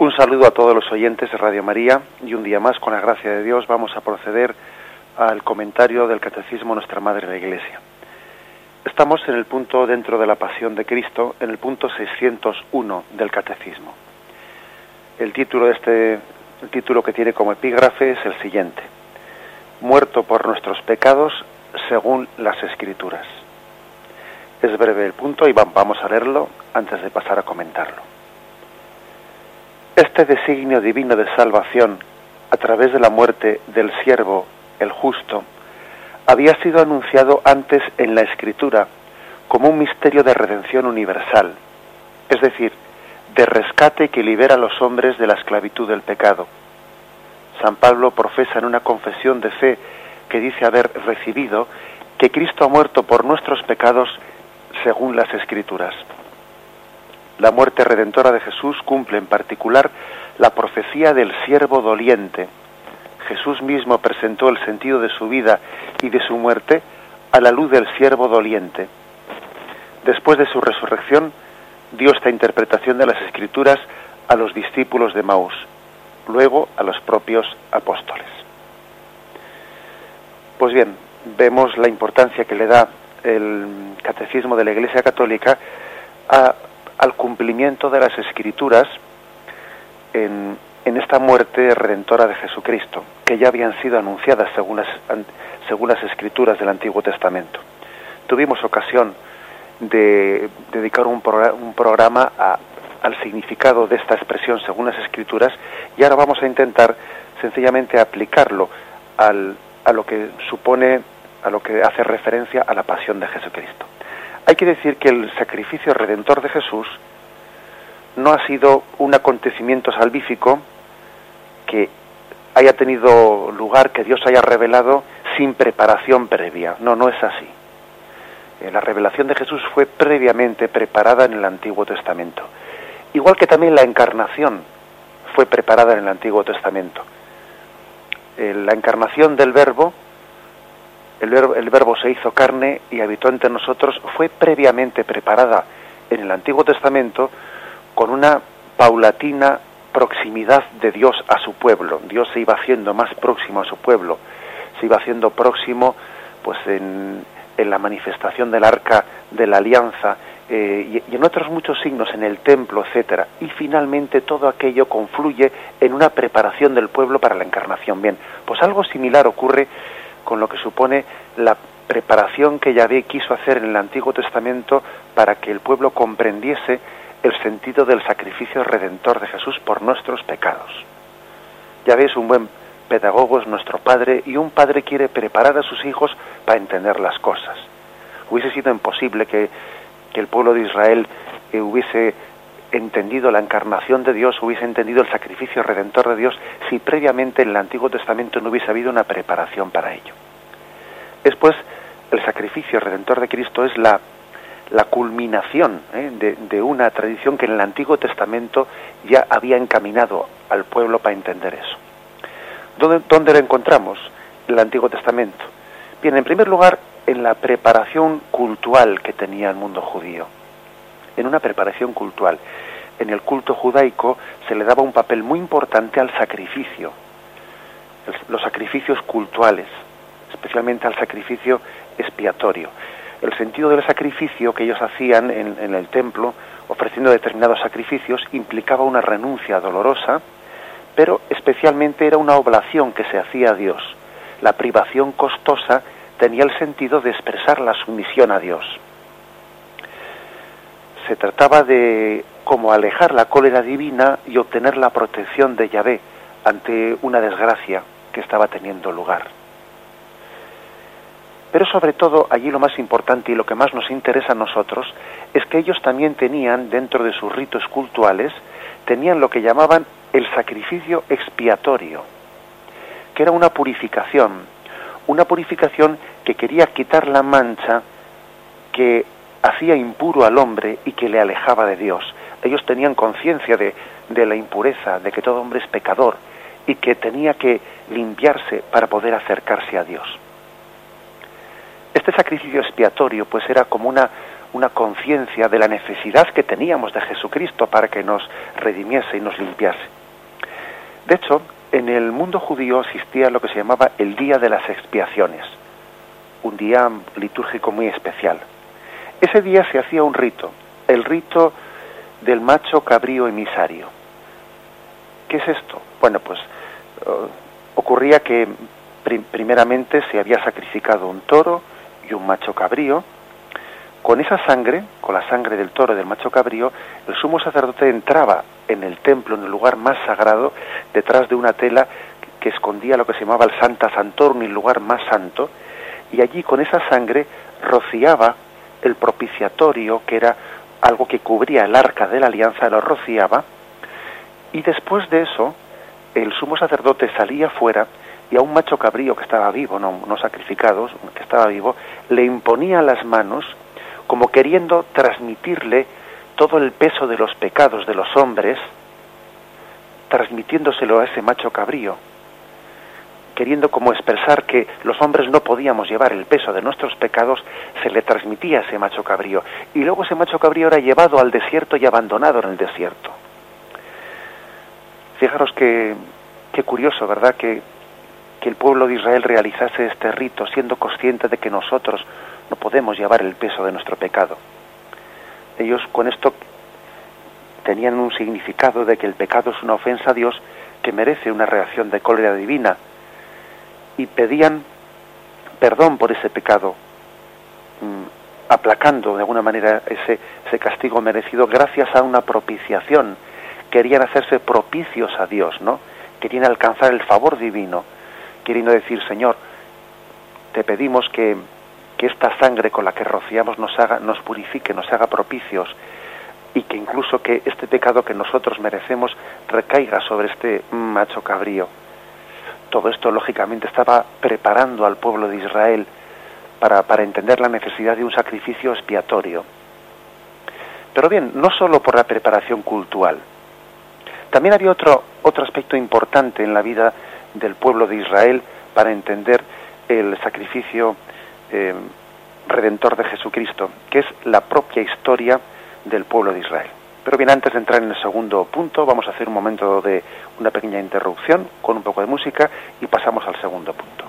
Un saludo a todos los oyentes de Radio María y un día más, con la gracia de Dios, vamos a proceder al comentario del Catecismo Nuestra Madre la Iglesia. Estamos en el punto dentro de la Pasión de Cristo, en el punto 601 del Catecismo. El título de este, el título que tiene como epígrafe es el siguiente: Muerto por nuestros pecados según las Escrituras. Es breve el punto y vamos a leerlo antes de pasar a comentarlo. Este designio divino de salvación, a través de la muerte del siervo, el justo, había sido anunciado antes en la Escritura como un misterio de redención universal, es decir, de rescate que libera a los hombres de la esclavitud del pecado. San Pablo profesa en una confesión de fe que dice haber recibido que Cristo ha muerto por nuestros pecados según las Escrituras. La muerte redentora de Jesús cumple en particular la profecía del siervo doliente. Jesús mismo presentó el sentido de su vida y de su muerte a la luz del siervo doliente. Después de su resurrección, dio esta interpretación de las Escrituras a los discípulos de Maús, luego a los propios apóstoles. Pues bien, vemos la importancia que le da el catecismo de la Iglesia Católica a al cumplimiento de las escrituras en, esta muerte redentora de Jesucristo, que ya habían sido anunciadas según las, según las escrituras del Antiguo Testamento. Tuvimos ocasión de dedicar un, programa al significado de esta expresión según las escrituras y ahora vamos a intentar sencillamente aplicarlo al, a lo que supone, a lo que hace referencia a la pasión de Jesucristo. Hay que decir que el sacrificio redentor de Jesús no ha sido un acontecimiento salvífico que haya tenido lugar, que Dios haya revelado sin preparación previa. No, no es así. Eh, la revelación de Jesús fue previamente preparada en el Antiguo Testamento. Igual que también la encarnación fue preparada en el Antiguo Testamento. Eh, la encarnación del Verbo el verbo, se hizo carne y habitó entre nosotros, fue previamente preparada en el Antiguo Testamento con una paulatina proximidad de Dios a su pueblo. Dios se iba haciendo más próximo a su pueblo, se iba haciendo próximo pues en, la manifestación del arca de la alianza eh, y, y, en otros muchos signos, en el templo, etcétera. Y finalmente todo aquello confluye en una preparación del pueblo para la encarnación. Bien, pues algo similar ocurre con lo que supone la preparación que Yahvé quiso hacer en el Antiguo Testamento para que el pueblo comprendiese el sentido del sacrificio redentor de Jesús por nuestros pecados. Yahvé es un buen pedagogo, es nuestro Padre, y un Padre quiere preparar a sus hijos para entender las cosas. Hubiese sido imposible que, el pueblo de Israel eh, hubiese entendido la encarnación de Dios, hubiese entendido el sacrificio redentor de Dios, si previamente en el Antiguo Testamento no hubiese habido una preparación para ello. Después, el sacrificio redentor de Cristo es la, la culminación ¿eh? de, de, una tradición que en el Antiguo Testamento ya había encaminado al pueblo para entender eso. ¿Dónde, dónde lo encontramos? En el Antiguo Testamento. Bien, en primer lugar, en la preparación cultural que tenía el mundo judío en una preparación cultural. En el culto judaico se le daba un papel muy importante al sacrificio, los sacrificios cultuales, especialmente al sacrificio expiatorio. El sentido del sacrificio que ellos hacían en, el templo, ofreciendo determinados sacrificios, implicaba una renuncia dolorosa, pero especialmente era una oblación que se hacía a Dios. La privación costosa tenía el sentido de expresar la sumisión a Dios se trataba de como alejar la cólera divina y obtener la protección de Yahvé ante una desgracia que estaba teniendo lugar. Pero sobre todo allí lo más importante y lo que más nos interesa a nosotros es que ellos también tenían dentro de sus ritos cultuales, tenían lo que llamaban el sacrificio expiatorio, que era una purificación, una purificación que quería quitar la mancha que hacía impuro al hombre y que le alejaba de Dios. Ellos tenían conciencia de, de la impureza, de que todo hombre es pecador y que tenía que limpiarse para poder acercarse a Dios. Este sacrificio expiatorio pues era como una, una conciencia de la necesidad que teníamos de Jesucristo para que nos redimiese y nos limpiase. De hecho, en el mundo judío existía lo que se llamaba el Día de las Expiaciones, un día litúrgico muy especial. Ese día se hacía un rito, el rito del macho cabrío emisario. ¿Qué es esto? Bueno, pues eh, ocurría que primeramente se había sacrificado un toro y un macho cabrío. Con esa sangre, con la sangre del toro y del macho cabrío, el sumo sacerdote entraba en el templo, en el lugar más sagrado, detrás de una tela que escondía lo que se llamaba el Santa Santorum, el lugar más santo, y allí con esa sangre rociaba el propiciatorio, que era algo que cubría el arca de la alianza, lo rociaba, y después de eso, el sumo sacerdote salía fuera y a un macho cabrío que estaba vivo, no, no sacrificado, que estaba vivo, le imponía las manos como queriendo transmitirle todo el peso de los pecados de los hombres, transmitiéndoselo a ese macho cabrío, queriendo como expresar que los hombres no podíamos llevar el peso de nuestros pecados, se le transmitía ese macho cabrío. Y luego ese macho cabrío era llevado al desierto y abandonado en el desierto. Fijaros que, qué curioso, ¿verdad? Que, que el pueblo de Israel realizase este rito siendo consciente de que nosotros no podemos llevar el peso de nuestro pecado. Ellos con esto tenían un significado de que el pecado es una ofensa a Dios que merece una reacción de cólera divina y pedían perdón por ese pecado, mm, aplacando de alguna manera ese, castigo merecido gracias a una propiciación querían hacerse propicios a Dios, ¿no? Querían alcanzar el favor divino, queriendo decir, Señor, te pedimos que, que esta sangre con la que rociamos nos haga, nos purifique, nos haga propicios, y que incluso que este pecado que nosotros merecemos recaiga sobre este macho cabrío. Todo esto lógicamente estaba preparando al pueblo de Israel para, para entender la necesidad de un sacrificio expiatorio. Pero bien, no solo por la preparación cultural, también había otro, otro aspecto importante en la vida del pueblo de Israel para entender el sacrificio eh, redentor de Jesucristo, que es la propia historia del pueblo de Israel. Pero bien, antes de entrar en el segundo punto, vamos a hacer un momento de una pequeña interrupción con un poco de música y pasamos al segundo punto.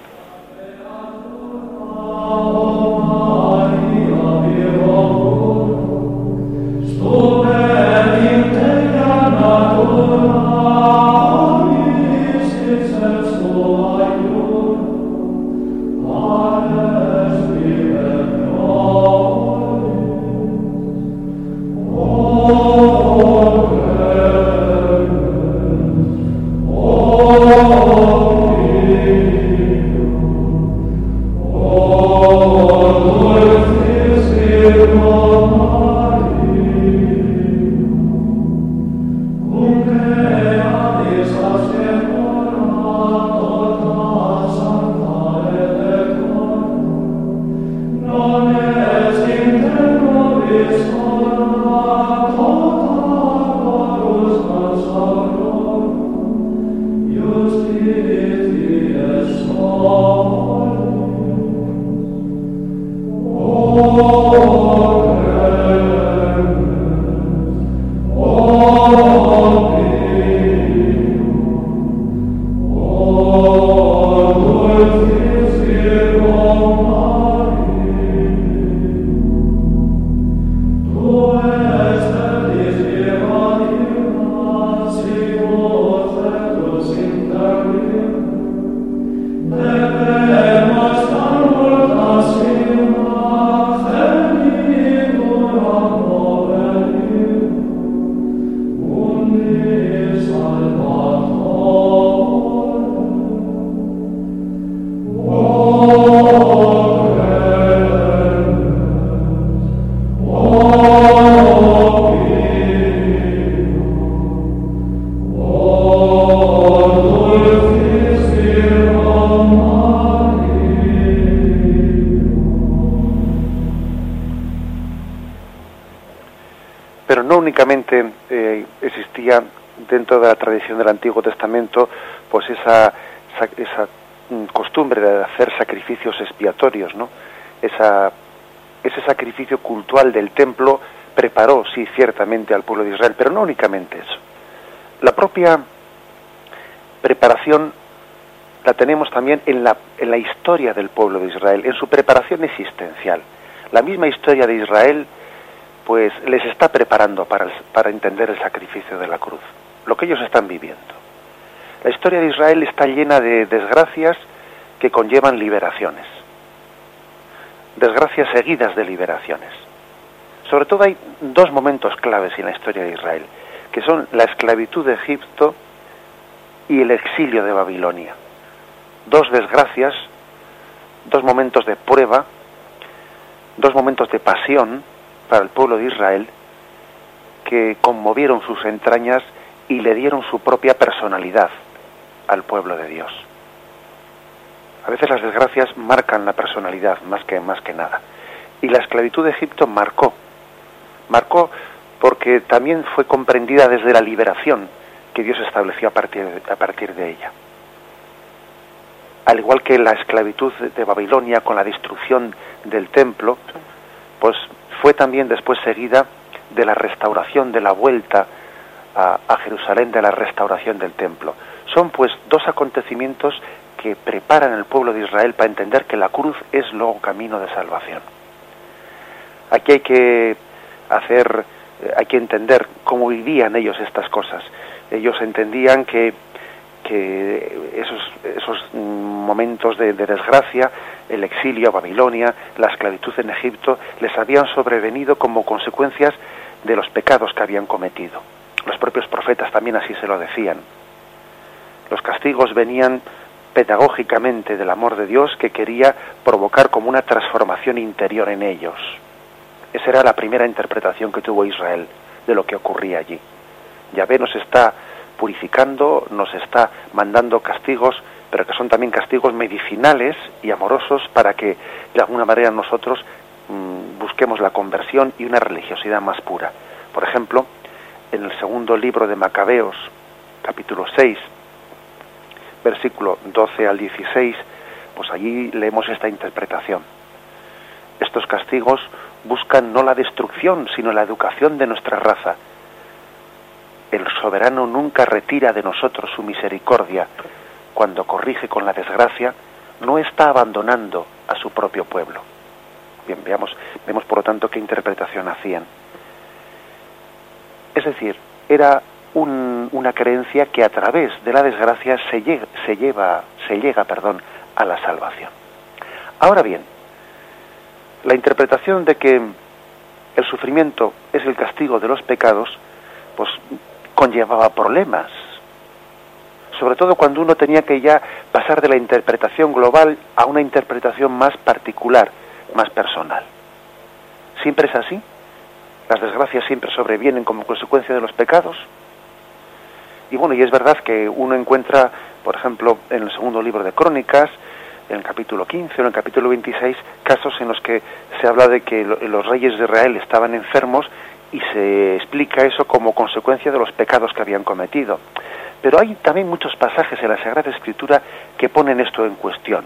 La tradición del Antiguo Testamento, pues esa, esa, mm, costumbre de hacer sacrificios expiatorios, ¿no? Esa, ese sacrificio cultural del templo preparó, sí, ciertamente al pueblo de Israel, pero no únicamente eso. La propia preparación la tenemos también en la, en la historia del pueblo de Israel, en su preparación existencial. La misma historia de Israel, pues les está preparando para, para entender el sacrificio de la cruz, lo que ellos están viviendo. La historia de Israel está llena de desgracias que conllevan liberaciones, desgracias seguidas de liberaciones. Sobre todo hay dos momentos claves en la historia de Israel, que son la esclavitud de Egipto y el exilio de Babilonia. Dos desgracias, dos momentos de prueba, dos momentos de pasión para el pueblo de Israel que conmovieron sus entrañas y le dieron su propia personalidad al pueblo de Dios. A veces las desgracias marcan la personalidad más que más que nada. Y la esclavitud de Egipto marcó, marcó porque también fue comprendida desde la liberación que Dios estableció a partir de, a partir de ella. Al igual que la esclavitud de Babilonia con la destrucción del templo, pues fue también después seguida de la restauración, de la vuelta a, Jerusalén, de la restauración del templo. Son pues dos acontecimientos que preparan al pueblo de Israel para entender que la cruz es luego camino de salvación. Aquí hay que hacer, hay que entender cómo vivían ellos estas cosas. Ellos entendían que, que esos, esos momentos de, de desgracia, el exilio a Babilonia, la esclavitud en Egipto, les habían sobrevenido como consecuencias de los pecados que habían cometido. Los propios profetas también así se lo decían. Los castigos venían pedagógicamente del amor de Dios que quería provocar como una transformación interior en ellos. Esa era la primera interpretación que tuvo Israel de lo que ocurría allí. Yahvé nos está purificando, nos está mandando castigos, pero que son también castigos medicinales y amorosos para que de alguna manera nosotros mmm, busquemos la conversión y una religiosidad más pura. Por ejemplo, en el segundo libro de Macabeos, capítulo 6, versículo 12 al 16, pues allí leemos esta interpretación. Estos castigos buscan no la destrucción, sino la educación de nuestra raza. El soberano nunca retira de nosotros su misericordia. Cuando corrige con la desgracia, no está abandonando a su propio pueblo. Bien, veamos, vemos por lo tanto qué interpretación hacían. Es decir, era un, una creencia que a través de la desgracia se se lleva, se llega, perdón, a la salvación. Ahora bien, la interpretación de que el sufrimiento es el castigo de los pecados, pues conllevaba problemas. Sobre todo cuando uno tenía que ya pasar de la interpretación global a una interpretación más particular, más personal. ¿Siempre es así? ¿Las desgracias siempre sobrevienen como consecuencia de los pecados? Y bueno, y es verdad que uno encuentra, por ejemplo, en el segundo libro de Crónicas, en el capítulo 15 o en el capítulo 26, casos en los que se habla de que los reyes de Israel estaban enfermos y se explica eso como consecuencia de los pecados que habían cometido. Pero hay también muchos pasajes en la Sagrada Escritura que ponen esto en cuestión.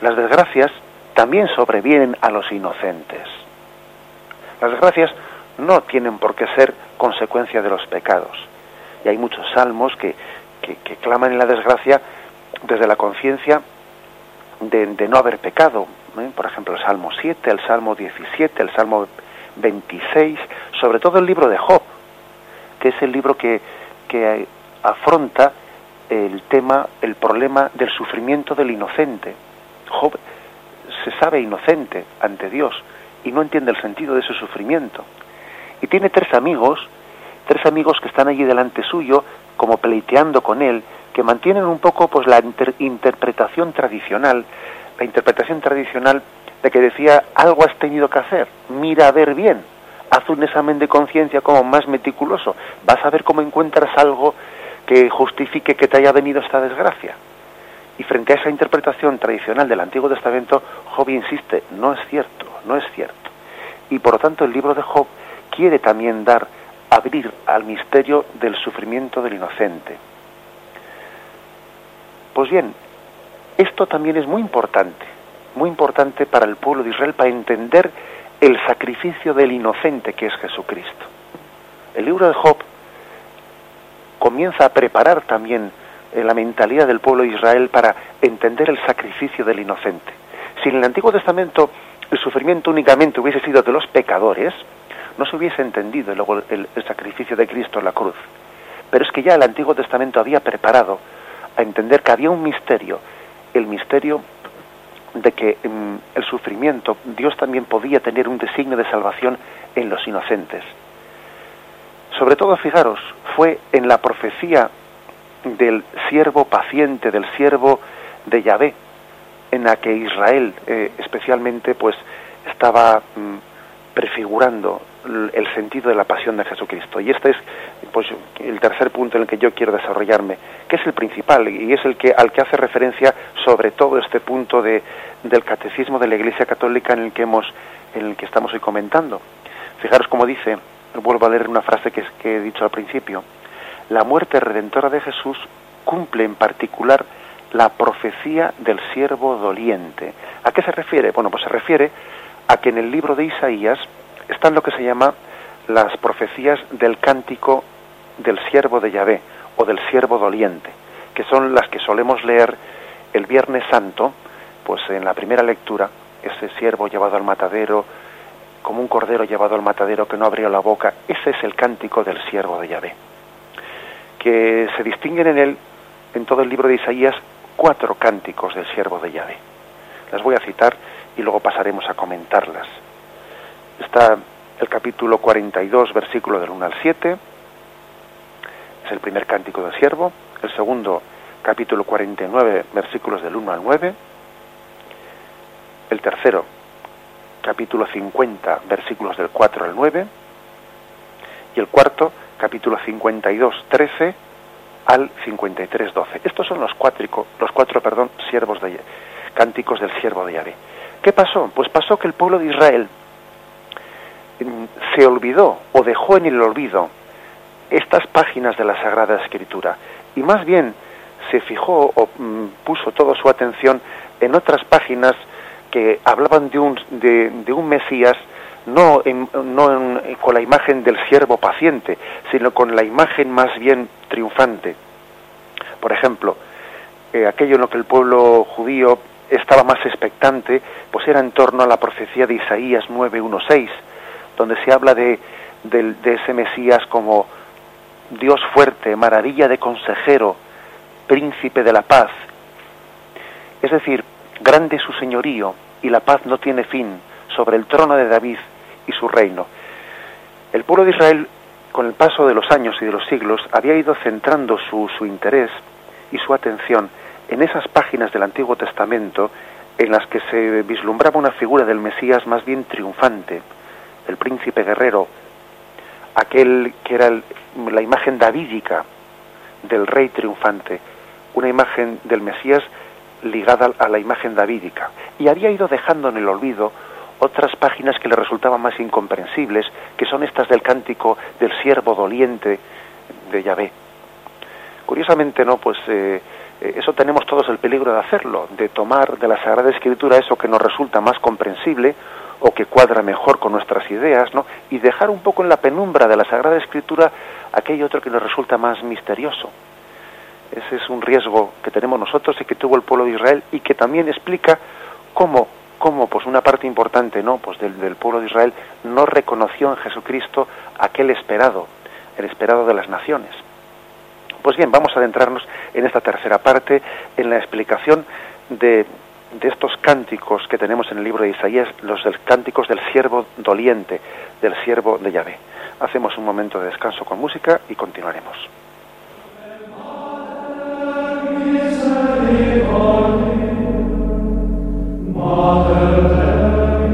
Las desgracias también sobrevienen a los inocentes. Las desgracias no tienen por qué ser consecuencia de los pecados y hay muchos salmos que, que, claman en la desgracia desde la conciencia de, no haber pecado. ¿eh? Por ejemplo, el Salmo 7, el Salmo 17, el Salmo 26, sobre todo el libro de Job, que es el libro que, que afronta el tema, el problema del sufrimiento del inocente. Job se sabe inocente ante Dios y no entiende el sentido de ese sufrimiento. Y tiene tres amigos tres amigos que están allí delante suyo, como pleiteando con él, que mantienen un poco pues la inter interpretación tradicional, la interpretación tradicional de que decía algo has tenido que hacer, mira a ver bien, haz un examen de conciencia como más meticuloso, vas a ver cómo encuentras algo que justifique que te haya venido esta desgracia. Y frente a esa interpretación tradicional del Antiguo Testamento, Job insiste, no es cierto, no es cierto. Y por lo tanto el libro de Job quiere también dar abrir al misterio del sufrimiento del inocente. Pues bien, esto también es muy importante, muy importante para el pueblo de Israel para entender el sacrificio del inocente que es Jesucristo. El libro de Job comienza a preparar también eh, la mentalidad del pueblo de Israel para entender el sacrificio del inocente. Si en el Antiguo Testamento el sufrimiento únicamente hubiese sido de los pecadores, no se hubiese entendido el, sacrificio de Cristo en la cruz. Pero es que ya el Antiguo Testamento había preparado a entender que había un misterio, el misterio de que mm, el sufrimiento, Dios también podía tener un designio de salvación en los inocentes. Sobre todo, fijaros, fue en la profecía del siervo paciente, del siervo de Yahvé, en la que Israel eh, especialmente pues estaba mm, prefigurando el sentido de la pasión de Jesucristo. Y este es pues el tercer punto en el que yo quiero desarrollarme, que es el principal y es el que al que hace referencia sobre todo este punto de, del catecismo de la Iglesia Católica en el que hemos en el que estamos hoy comentando. Fijaros cómo dice, vuelvo a leer una frase que, que he dicho al principio. La muerte redentora de Jesús cumple en particular la profecía del siervo doliente. ¿A qué se refiere? Bueno, pues se refiere a que en el libro de Isaías están lo que se llama las profecías del cántico del siervo de Yahvé o del siervo doliente, que son las que solemos leer el Viernes Santo, pues en la primera lectura, ese siervo llevado al matadero, como un cordero llevado al matadero que no abrió la boca, ese es el cántico del siervo de Yahvé. Que se distinguen en él, en todo el libro de Isaías, cuatro cánticos del siervo de Yahvé. Las voy a citar y luego pasaremos a comentarlas. Está el capítulo 42, versículo del 1 al 7, es el primer cántico del siervo, el segundo capítulo 49, versículos del 1 al 9, el tercero capítulo 50, versículos del 4 al 9, y el cuarto capítulo 52, 13 al 53.12. Estos son los, cuatro, los cuatro perdón, siervos de, cánticos del siervo de Yahvé. ¿Qué pasó? Pues pasó que el pueblo de Israel mm, se olvidó o dejó en el olvido estas páginas de la Sagrada Escritura y más bien se fijó o mm, puso toda su atención en otras páginas que hablaban de un, de un Mesías no, no con la imagen del siervo paciente, sino con la imagen más bien triunfante. Por ejemplo, eh, aquello en lo que el pueblo judío estaba más expectante, pues era en torno a la profecía de Isaías 9.1.6, donde se habla de, de ese Mesías como Dios fuerte, maravilla de consejero, príncipe de la paz. Es decir, grande su señorío y la paz no tiene fin sobre el trono de David y su reino. El pueblo de Israel, con el paso de los años y de los siglos, había ido centrando su, interés y su atención en esas páginas del Antiguo Testamento en las que se vislumbraba una figura del Mesías más bien triunfante, el príncipe guerrero, aquel que era la imagen davídica del rey triunfante, una imagen del Mesías ligada a la imagen davídica. Y había ido dejando en el olvido otras páginas que le resultaban más incomprensibles, que son estas del cántico del siervo doliente de Yahvé. Curiosamente, ¿no? Pues eh, eh, eso tenemos todos el peligro de hacerlo, de tomar de la Sagrada Escritura eso que nos resulta más comprensible o que cuadra mejor con nuestras ideas, ¿no? Y dejar un poco en la penumbra de la Sagrada Escritura aquello otro que nos resulta más misterioso. Ese es un riesgo que tenemos nosotros y que tuvo el pueblo de Israel y que también explica cómo cómo pues una parte importante no pues del, pueblo de Israel no reconoció en Jesucristo aquel esperado el esperado de las naciones. Pues bien vamos a adentrarnos en esta tercera parte en la explicación de, de estos cánticos que tenemos en el libro de Isaías los del cánticos del siervo doliente del siervo de Yahvé. Hacemos un momento de descanso con música y continuaremos Mater Dei,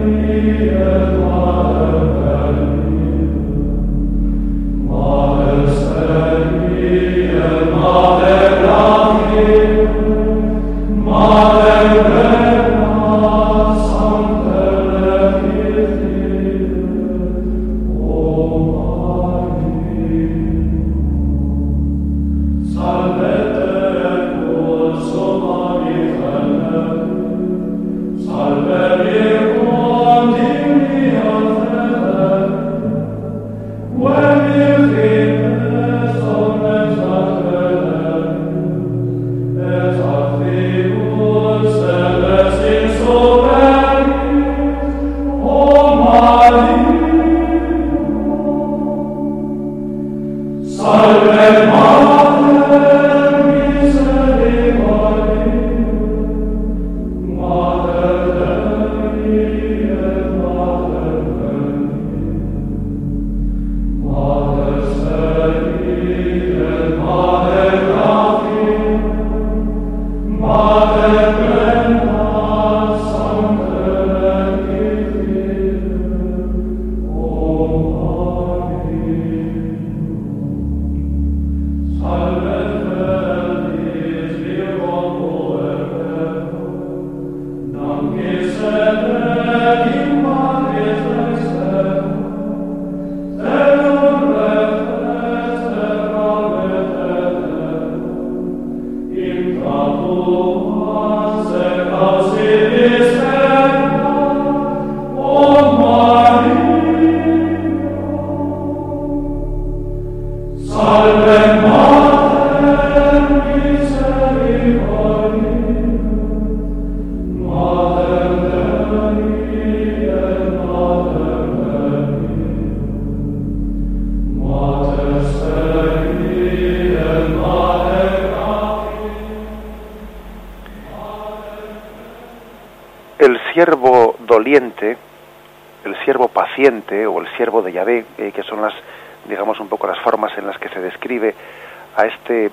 a, este,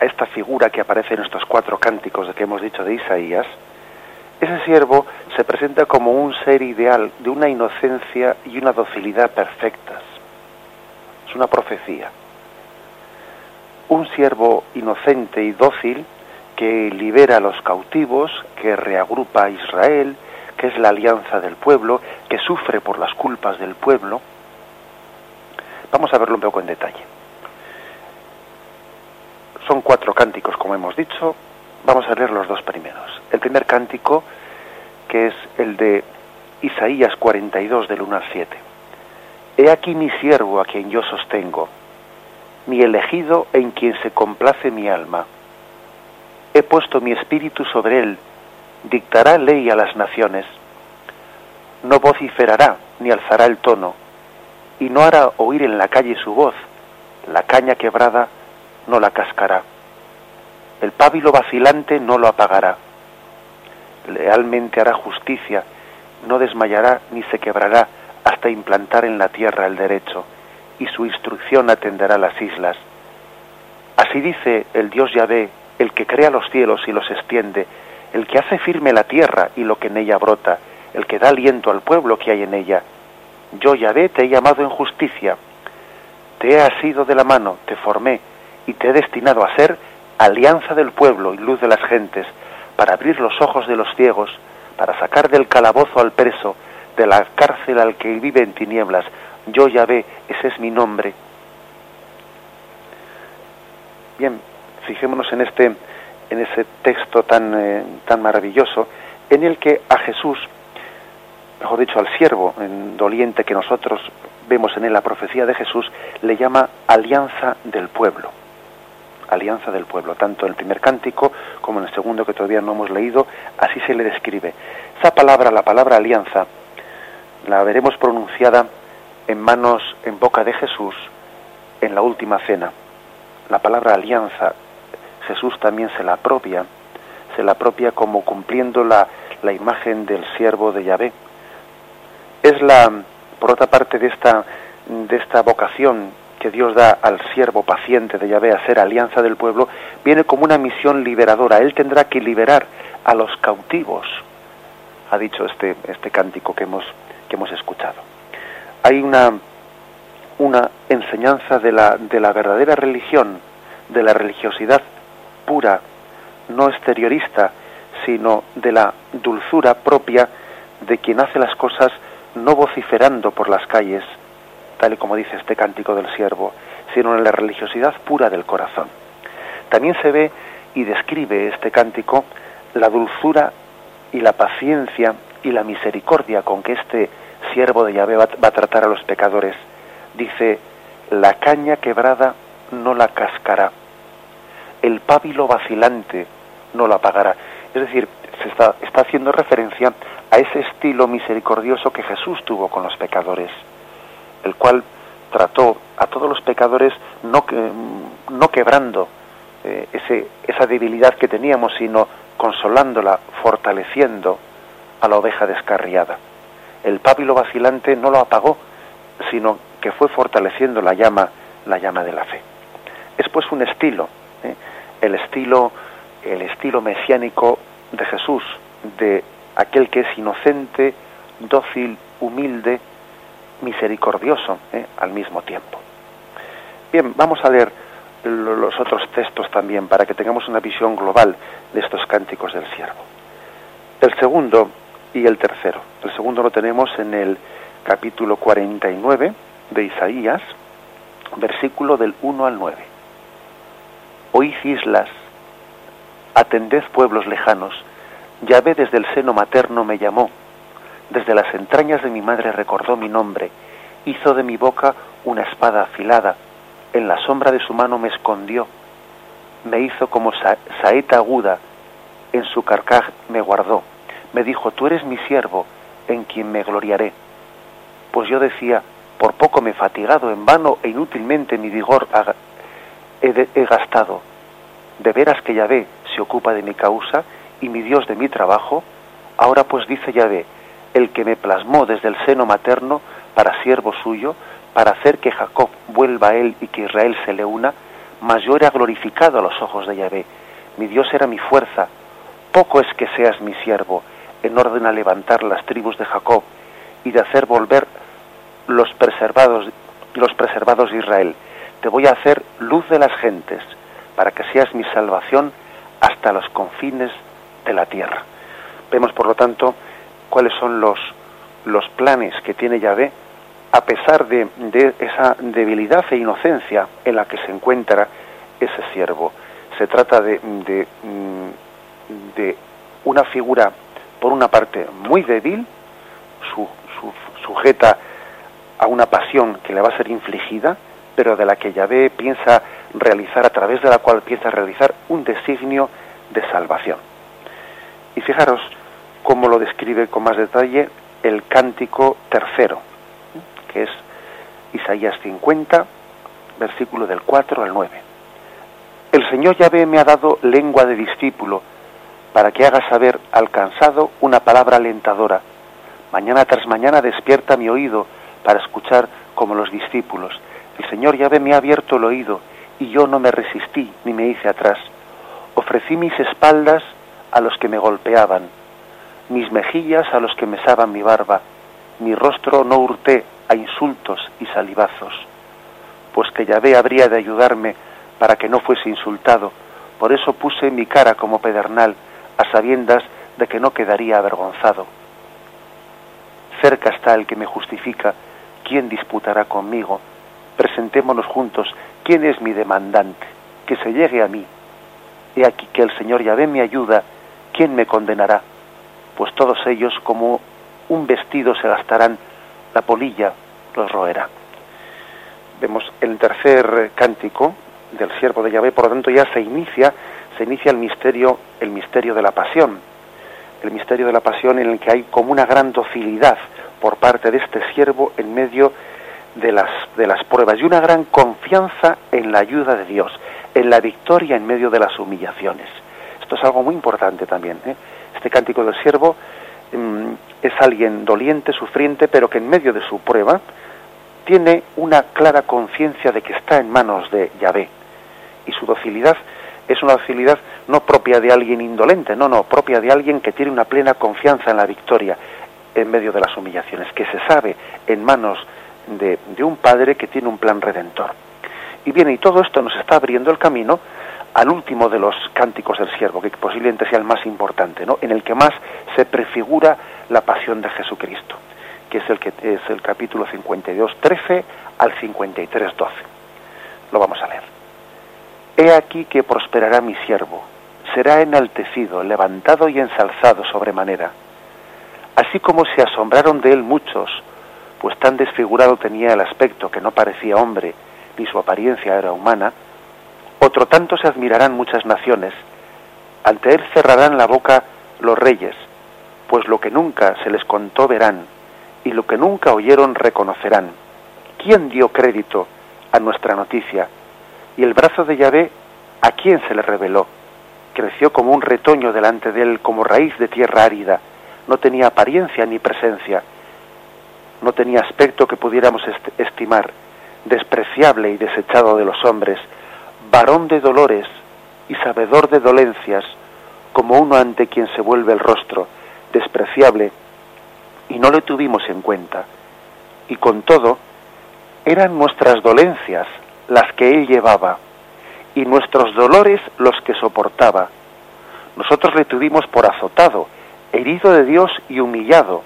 a esta figura que aparece en estos cuatro cánticos de que hemos dicho de Isaías, ese siervo se presenta como un ser ideal de una inocencia y una docilidad perfectas. Es una profecía. Un siervo inocente y dócil que libera a los cautivos, que reagrupa a Israel, que es la alianza del pueblo, que sufre por las culpas del pueblo. Vamos a verlo un poco en detalle. Son cuatro cánticos, como hemos dicho. Vamos a leer los dos primeros. El primer cántico, que es el de Isaías 42, del 1 al 7. He aquí mi siervo a quien yo sostengo, mi elegido en quien se complace mi alma. He puesto mi espíritu sobre él dictará ley a las naciones, no vociferará ni alzará el tono, y no hará oír en la calle su voz, la caña quebrada no la cascará, el pábilo vacilante no lo apagará, lealmente hará justicia, no desmayará ni se quebrará hasta implantar en la tierra el derecho, y su instrucción atenderá las islas. Así dice el Dios Yahvé, el que crea los cielos y los extiende, el que hace firme la tierra y lo que en ella brota, el que da aliento al pueblo que hay en ella. Yo, Yahvé, te he llamado en justicia, te he asido de la mano, te formé y te he destinado a ser alianza del pueblo y luz de las gentes, para abrir los ojos de los ciegos, para sacar del calabozo al preso, de la cárcel al que vive en tinieblas. Yo, Yahvé, ese es mi nombre. Bien, fijémonos en este en ese texto tan, eh, tan maravilloso, en el que a Jesús, mejor dicho, al siervo en doliente que nosotros vemos en él la profecía de Jesús, le llama alianza del pueblo. Alianza del pueblo, tanto en el primer cántico como en el segundo que todavía no hemos leído, así se le describe. Esa palabra, la palabra alianza, la veremos pronunciada en manos, en boca de Jesús, en la última cena. La palabra alianza Jesús también se la apropia, se la apropia como cumpliendo la, la imagen del siervo de Yahvé. Es la, por otra parte, de esta, de esta vocación que Dios da al siervo paciente de Yahvé a ser alianza del pueblo, viene como una misión liberadora. Él tendrá que liberar a los cautivos, ha dicho este, este cántico que hemos, que hemos escuchado. Hay una, una enseñanza de la, de la verdadera religión, de la religiosidad pura, no exteriorista, sino de la dulzura propia de quien hace las cosas no vociferando por las calles, tal y como dice este cántico del siervo, sino en la religiosidad pura del corazón. También se ve y describe este cántico la dulzura y la paciencia y la misericordia con que este siervo de Yahvé va, a tratar a los pecadores. Dice, la caña quebrada no la cascará el pábilo vacilante no lo apagará. Es decir, se está haciendo referencia a ese estilo misericordioso que Jesús tuvo con los pecadores, el cual trató a todos los pecadores no, no quebrando eh, ese, esa debilidad que teníamos, sino consolándola, fortaleciendo a la oveja descarriada. El pábilo vacilante no lo apagó, sino que fue fortaleciendo la llama, la llama de la fe. Es pues un estilo ¿eh? el estilo, el estilo mesiánico de Jesús, de aquel que es inocente, dócil, humilde, misericordioso ¿eh? al mismo tiempo. Bien, vamos a leer los otros textos también para que tengamos una visión global de estos cánticos del siervo. El segundo y el tercero. El segundo lo tenemos en el capítulo 49 de Isaías, versículo del 1 al 9. Oíd islas, Atended pueblos lejanos. Yahvé desde el seno materno me llamó. Desde las entrañas de mi madre recordó mi nombre. Hizo de mi boca una espada afilada. En la sombra de su mano me escondió. Me hizo como saeta aguda. En su carcaj me guardó. Me dijo, tú eres mi siervo, en quien me gloriaré. Pues yo decía, por poco me he fatigado, en vano e inútilmente mi vigor he, he gastado. De veras que Yahvé se ocupa de mi causa y mi Dios de mi trabajo. Ahora pues dice Yahvé, el que me plasmó desde el seno materno para siervo suyo, para hacer que Jacob vuelva a él y que Israel se le una, mas yo era glorificado a los ojos de Yahvé. Mi Dios era mi fuerza. Poco es que seas mi siervo, en orden a levantar las tribus de Jacob y de hacer volver los preservados, los preservados de Israel. Te voy a hacer luz de las gentes, para que seas mi salvación hasta los confines de la tierra. Vemos, por lo tanto, cuáles son los, los planes que tiene Yahvé, a pesar de, de esa debilidad e inocencia en la que se encuentra ese siervo. Se trata de, de, mm, de una figura, por una parte, muy débil, su, sujeta a una pasión que le va a ser infligida, pero de la que Yahvé piensa realizar, a través de la cual piensa realizar un designio de salvación. Y fijaros cómo lo describe con más detalle el cántico tercero, que es Isaías 50, versículo del 4 al 9. El Señor Yahvé me ha dado lengua de discípulo para que haga saber al cansado una palabra alentadora. Mañana tras mañana despierta mi oído para escuchar como los discípulos. El Señor Yahvé me ha abierto el oído y yo no me resistí ni me hice atrás. Ofrecí mis espaldas a los que me golpeaban, mis mejillas a los que mesaban mi barba, mi rostro no hurté a insultos y salivazos, pues que Yahvé habría de ayudarme para que no fuese insultado, por eso puse mi cara como pedernal, a sabiendas de que no quedaría avergonzado. Cerca está el que me justifica, ¿quién disputará conmigo? Presentémonos juntos, ¿quién es mi demandante? Que se llegue a mí. He aquí que el Señor Yahvé me ayuda, ¿quién me condenará? Pues todos ellos como un vestido se gastarán, la polilla los roerá. Vemos el tercer cántico del siervo de Yahvé, por lo tanto ya se inicia, se inicia el misterio, el misterio de la pasión, el misterio de la pasión en el que hay como una gran docilidad por parte de este siervo en medio de las, de las pruebas y una gran confianza en la ayuda de Dios, en la victoria en medio de las humillaciones. Esto es algo muy importante también. ¿eh? Este cántico del siervo mm, es alguien doliente, sufriente, pero que en medio de su prueba tiene una clara conciencia de que está en manos de Yahvé. Y su docilidad es una docilidad no propia de alguien indolente, no, no, propia de alguien que tiene una plena confianza en la victoria en medio de las humillaciones, que se sabe en manos de, un padre que tiene un plan redentor. Y bien, y todo esto nos está abriendo el camino al último de los cánticos del siervo, que posiblemente sea el más importante, ¿no? en el que más se prefigura la pasión de Jesucristo, que es el, que, es el capítulo 52, 13 al 53, 12. Lo vamos a leer. He aquí que prosperará mi siervo, será enaltecido, levantado y ensalzado sobremanera. Así como se asombraron de él muchos, pues tan desfigurado tenía el aspecto que no parecía hombre, ni su apariencia era humana, otro tanto se admirarán muchas naciones, ante él cerrarán la boca los reyes, pues lo que nunca se les contó verán, y lo que nunca oyeron reconocerán. ¿Quién dio crédito a nuestra noticia? Y el brazo de Yahvé, ¿a quién se le reveló? Creció como un retoño delante de él, como raíz de tierra árida, no tenía apariencia ni presencia, no tenía aspecto que pudiéramos estimar, despreciable y desechado de los hombres, varón de dolores y sabedor de dolencias, como uno ante quien se vuelve el rostro, despreciable, y no le tuvimos en cuenta. Y con todo, eran nuestras dolencias las que él llevaba, y nuestros dolores los que soportaba. Nosotros le tuvimos por azotado, herido de Dios y humillado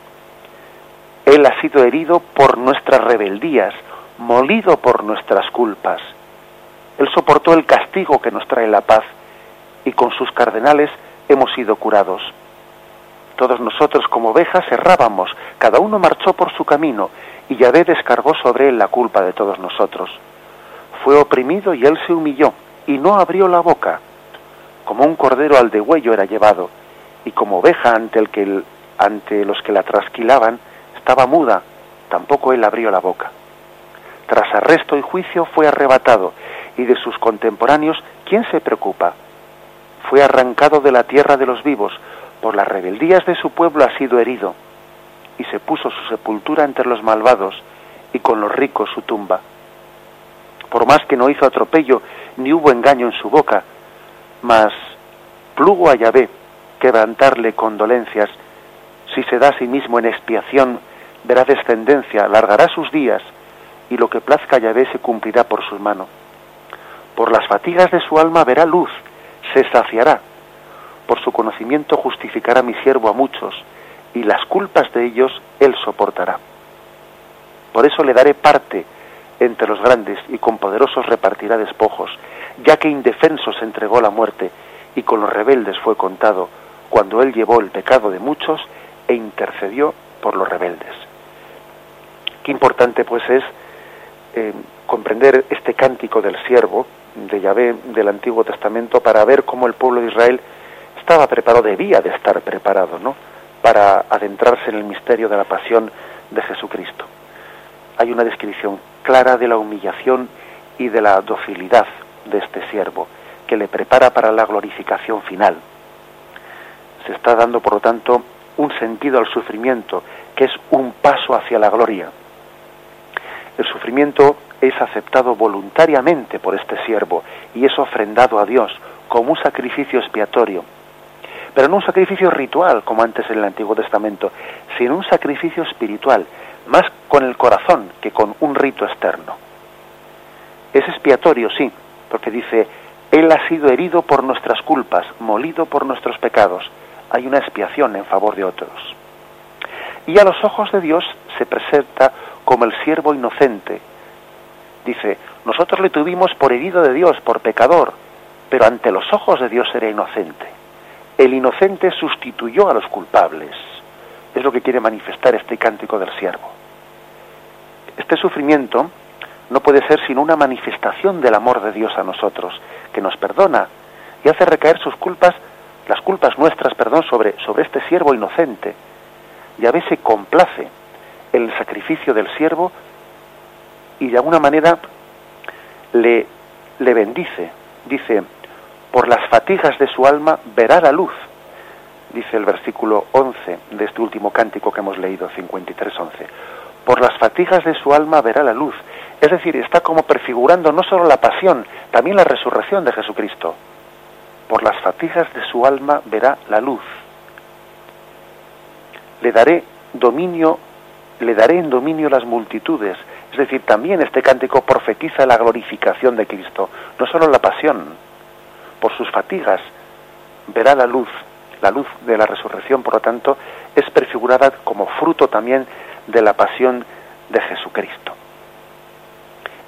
él ha sido herido por nuestras rebeldías, molido por nuestras culpas. Él soportó el castigo que nos trae la paz y con sus cardenales hemos sido curados. Todos nosotros como ovejas errábamos, cada uno marchó por su camino, y Yahvé descargó sobre él la culpa de todos nosotros. Fue oprimido y él se humilló, y no abrió la boca. Como un cordero al degüello era llevado, y como oveja ante, ante los que la trasquilaban, estaba muda, tampoco él abrió la boca. Tras arresto y juicio fue arrebatado, y de sus contemporáneos, ¿quién se preocupa? Fue arrancado de la tierra de los vivos, por las rebeldías de su pueblo ha sido herido, y se puso su sepultura entre los malvados, y con los ricos su tumba. Por más que no hizo atropello, ni hubo engaño en su boca, mas plugo a Yahvé quebrantarle condolencias, si se da a sí mismo en expiación, verá descendencia, alargará sus días, y lo que plazca a Yahvé se cumplirá por su mano. Por las fatigas de su alma verá luz, se saciará, por su conocimiento justificará mi siervo a muchos, y las culpas de ellos él soportará. Por eso le daré parte entre los grandes, y con poderosos repartirá despojos, ya que indefenso se entregó la muerte, y con los rebeldes fue contado, cuando él llevó el pecado de muchos e intercedió por los rebeldes. Qué importante pues es eh, comprender este cántico del siervo de Yahvé del Antiguo Testamento para ver cómo el pueblo de Israel estaba preparado, debía de estar preparado, ¿no? Para adentrarse en el misterio de la pasión de Jesucristo. Hay una descripción clara de la humillación y de la docilidad de este siervo, que le prepara para la glorificación final. Se está dando, por lo tanto, un sentido al sufrimiento, que es un paso hacia la gloria. El sufrimiento es aceptado voluntariamente por este siervo y es ofrendado a Dios como un sacrificio expiatorio pero no un sacrificio ritual como antes en el Antiguo Testamento, sino un sacrificio espiritual, más con el corazón que con un rito externo. Es expiatorio, sí, porque dice, Él ha sido herido por nuestras culpas, molido por nuestros pecados. Hay una expiación en favor de otros. Y a los ojos de Dios se presenta como el siervo inocente. Dice, nosotros le tuvimos por herido de Dios, por pecador, pero ante los ojos de Dios era inocente el inocente sustituyó a los culpables. Es lo que quiere manifestar este cántico del siervo. Este sufrimiento no puede ser sino una manifestación del amor de Dios a nosotros, que nos perdona y hace recaer sus culpas, las culpas nuestras, perdón, sobre, sobre este siervo inocente. Y a veces complace el sacrificio del siervo y de alguna manera le, le bendice. Dice, por las fatigas de su alma verá la luz, dice el versículo 11 de este último cántico que hemos leído, 53.11. Por las fatigas de su alma verá la luz. Es decir, está como prefigurando no solo la pasión, también la resurrección de Jesucristo. Por las fatigas de su alma verá la luz. Le daré dominio, le daré en dominio las multitudes. Es decir, también este cántico profetiza la glorificación de Cristo, no solo la pasión, por sus fatigas, verá la luz. La luz de la resurrección, por lo tanto, es prefigurada como fruto también de la pasión de Jesucristo.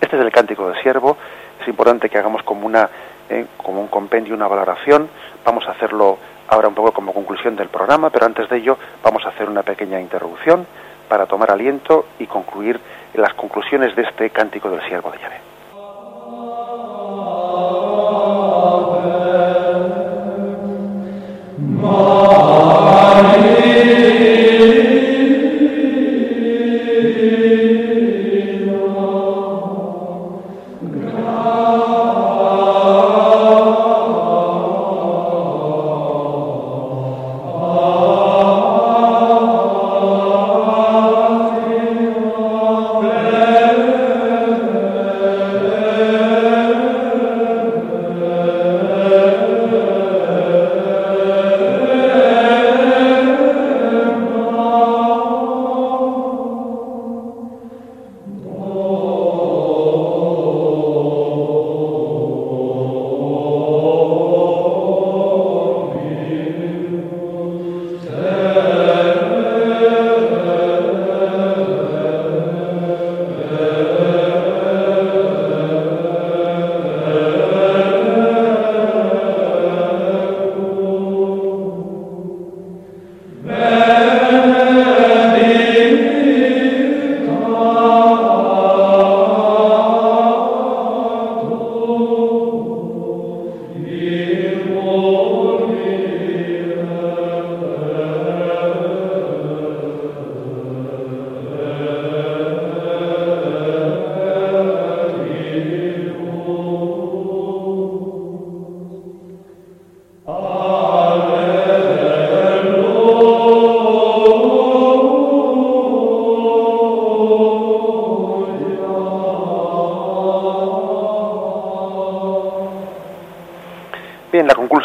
Este es el cántico de siervo. Es importante que hagamos como, una, eh, como un compendio, una valoración. Vamos a hacerlo ahora un poco como conclusión del programa, pero antes de ello vamos a hacer una pequeña interrupción para tomar aliento y concluir las conclusiones de este cántico del siervo de Yahvé.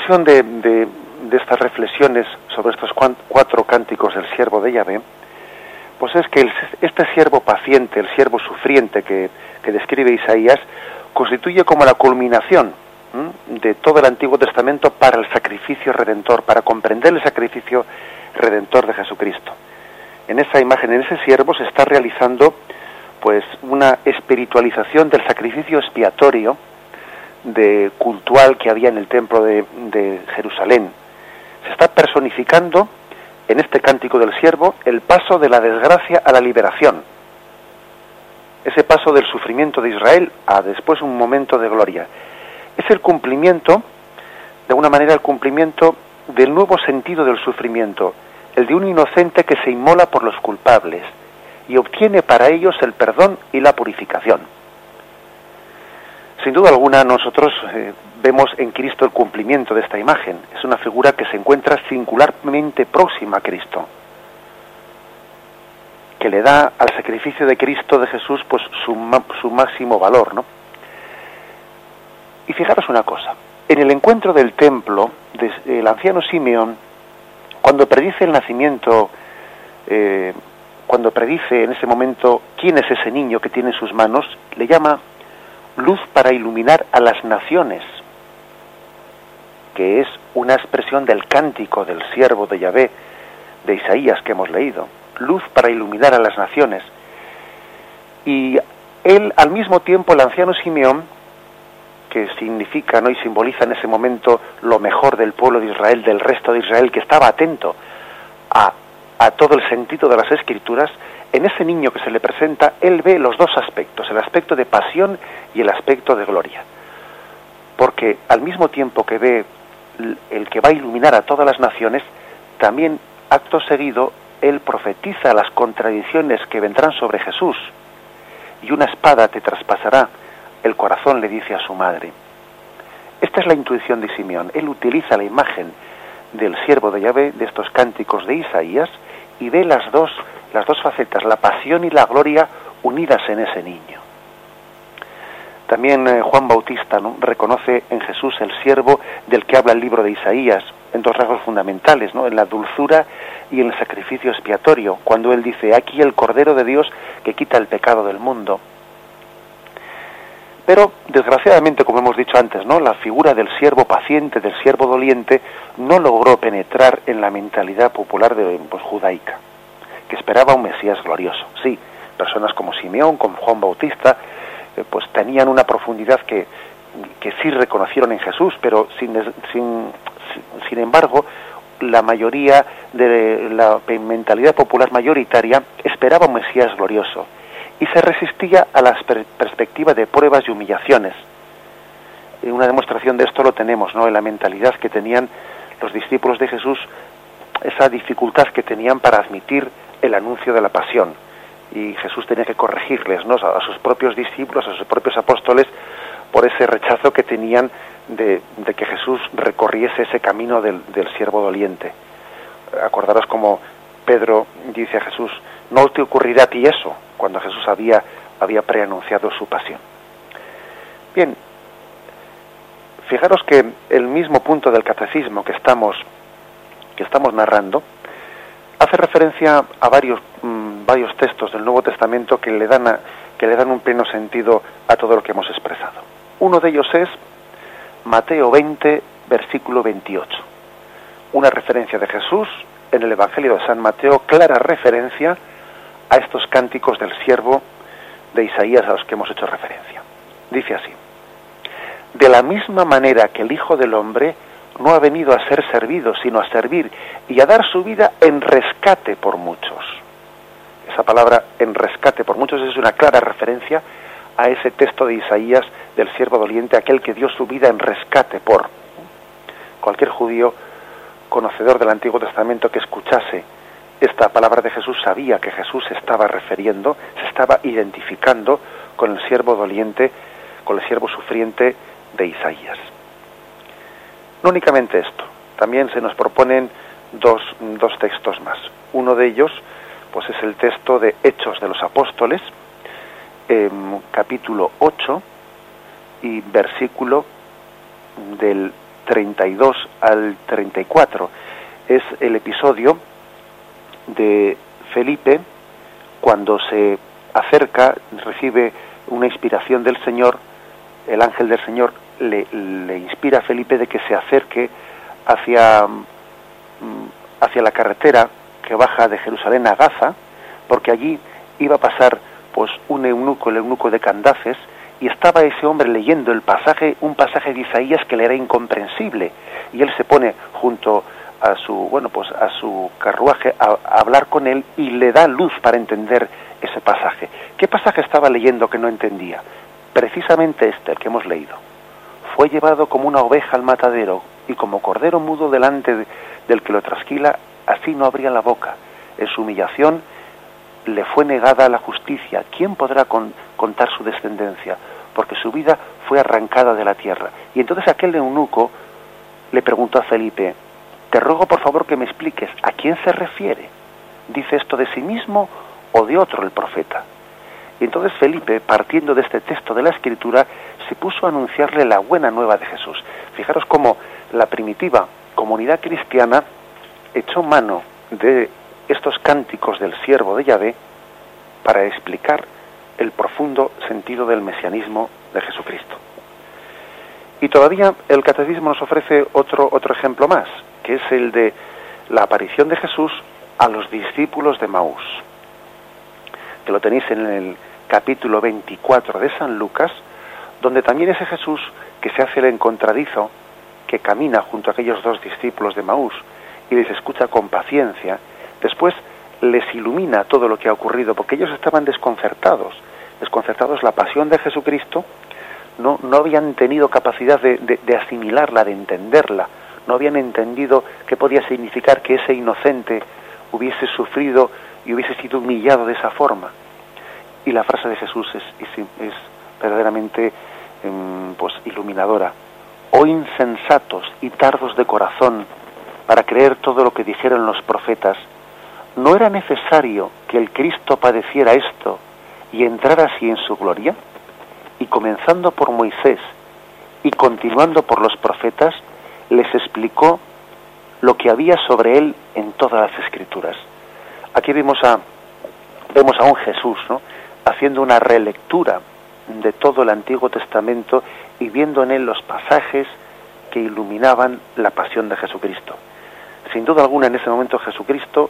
De, estas reflexiones sobre estos cuatro cánticos del siervo de Yahvé, pues es que este siervo paciente, el siervo sufriente que, describe Isaías, constituye como la culminación de todo el Antiguo Testamento para el sacrificio redentor, para comprender el sacrificio redentor de Jesucristo. En esa imagen, en ese siervo se está realizando pues una espiritualización del sacrificio expiatorio de cultual que había en el templo de, Jerusalén. Se está personificando en este cántico del siervo el paso de la desgracia a la liberación. Ese paso del sufrimiento de Israel a después un momento de gloria. Es el cumplimiento, de alguna manera el cumplimiento del nuevo sentido del sufrimiento, el de un inocente que se inmola por los culpables y obtiene para ellos el perdón y la purificación. Sin duda alguna nosotros eh, vemos en Cristo el cumplimiento de esta imagen. Es una figura que se encuentra singularmente próxima a Cristo, que le da al sacrificio de Cristo de Jesús pues su, máximo valor, ¿no? Y fijaros una cosa, en el encuentro del templo, el anciano Simeón, cuando predice el nacimiento, eh, cuando predice en ese momento quién es ese niño que tiene en sus manos, le llama luz para iluminar a las naciones, que es una expresión del cántico del siervo de Yahvé, de Isaías que hemos leído, luz para iluminar a las naciones. Y él, al mismo tiempo, el anciano Simeón, que significa ¿no? y simboliza en ese momento lo mejor del pueblo de Israel, del resto de Israel, que estaba atento a, a todo el sentido de las escrituras, en ese niño que se le presenta, él ve los dos aspectos, el aspecto de pasión y el aspecto de gloria. Porque al mismo tiempo que ve el que va a iluminar a todas las naciones, también acto seguido él profetiza las contradicciones que vendrán sobre Jesús. Y una espada te traspasará el corazón, le dice a su madre. Esta es la intuición de Simeón. Él utiliza la imagen del siervo de Yahvé, de estos cánticos de Isaías, y ve las dos las dos facetas, la pasión y la gloria unidas en ese niño. También eh, Juan Bautista ¿no? reconoce en Jesús el siervo del que habla el libro de Isaías, en dos rasgos fundamentales, ¿no? en la dulzura y en el sacrificio expiatorio, cuando él dice, aquí el Cordero de Dios que quita el pecado del mundo. Pero, desgraciadamente, como hemos dicho antes, ¿no? la figura del siervo paciente, del siervo doliente, no logró penetrar en la mentalidad popular de, pues, judaica que esperaba un Mesías glorioso. Sí, personas como Simeón, como Juan Bautista, eh, pues tenían una profundidad que, que sí reconocieron en Jesús, pero sin, sin, sin embargo, la mayoría de la mentalidad popular mayoritaria esperaba un Mesías glorioso y se resistía a las perspectivas de pruebas y humillaciones. Una demostración de esto lo tenemos, ¿no? En la mentalidad que tenían los discípulos de Jesús, esa dificultad que tenían para admitir el anuncio de la pasión. Y Jesús tenía que corregirles, ¿no? a sus propios discípulos, a sus propios apóstoles, por ese rechazo que tenían de, que Jesús recorriese ese camino del, siervo doliente. Acordaros como Pedro dice a Jesús, no te ocurrirá a ti eso, cuando Jesús había, había preanunciado su pasión. Bien, fijaros que el mismo punto del catecismo que estamos, que estamos narrando, hace referencia a varios, mm, varios textos del Nuevo Testamento que le, dan que le dan un pleno sentido a todo lo que hemos expresado. Uno de ellos es Mateo 20, versículo 28. Una referencia de Jesús en el Evangelio de San Mateo, clara referencia a estos cánticos del siervo de Isaías a los que hemos hecho referencia. Dice así, de la misma manera que el Hijo del Hombre no ha venido a ser servido, sino a servir y a dar su vida en rescate por muchos. Esa palabra en rescate por muchos es una clara referencia a ese texto de Isaías del siervo doliente, aquel que dio su vida en rescate por. cualquier judío conocedor del Antiguo Testamento que escuchase esta palabra de Jesús sabía que Jesús se estaba refiriendo, se estaba identificando con el siervo doliente, con el siervo sufriente de Isaías. No únicamente esto, también se nos proponen dos, dos textos más. Uno de ellos, pues es el texto de Hechos de los Apóstoles, capítulo 8 y versículo del 32 al 34. Es el episodio de Felipe cuando se acerca, recibe una inspiración del Señor, el ángel del Señor le, le inspira a Felipe de que se acerque hacia, mm, hacia la carretera que baja de Jerusalén a Gaza, porque allí iba a pasar pues un eunuco, el eunuco de Candaces, y estaba ese hombre leyendo el pasaje, un pasaje de Isaías que le era incomprensible, y él se pone junto a su, bueno, pues a su carruaje a, hablar con él y le da luz para entender ese pasaje. ¿Qué pasaje estaba leyendo que no entendía? Precisamente este, el que hemos leído. Fue llevado como una oveja al matadero y como cordero mudo delante del que lo trasquila, así no abría la boca. En su humillación le fue negada la justicia. ¿Quién podrá contar su descendencia? Porque su vida fue arrancada de la tierra. Y entonces aquel eunuco le preguntó a Felipe, te ruego por favor que me expliques a quién se refiere. ¿Dice esto de sí mismo o de otro el profeta? Y entonces Felipe, partiendo de este texto de la Escritura, se puso a anunciarle la buena nueva de Jesús. Fijaros cómo la primitiva comunidad cristiana echó mano de estos cánticos del siervo de Yahvé para explicar el profundo sentido del mesianismo de Jesucristo. Y todavía el catecismo nos ofrece otro, otro ejemplo más, que es el de la aparición de Jesús a los discípulos de Maús, que lo tenéis en el capítulo 24 de San Lucas, donde también ese Jesús que se hace el encontradizo, que camina junto a aquellos dos discípulos de Maús y les escucha con paciencia, después les ilumina todo lo que ha ocurrido, porque ellos estaban desconcertados, desconcertados la pasión de Jesucristo, no, no habían tenido capacidad de, de asimilarla, de entenderla, no habían entendido qué podía significar que ese inocente hubiese sufrido y hubiese sido humillado de esa forma. Y la frase de Jesús es, es, verdaderamente em, pues, iluminadora. Oh insensatos y tardos de corazón para creer todo lo que dijeron los profetas, ¿no era necesario que el Cristo padeciera esto y entrara así en su gloria? Y comenzando por Moisés y continuando por los profetas, les explicó lo que había sobre él en todas las escrituras. Aquí vemos a, vemos a un Jesús ¿no? haciendo una relectura de todo el Antiguo Testamento y viendo en él los pasajes que iluminaban la pasión de Jesucristo. Sin duda alguna en ese momento Jesucristo,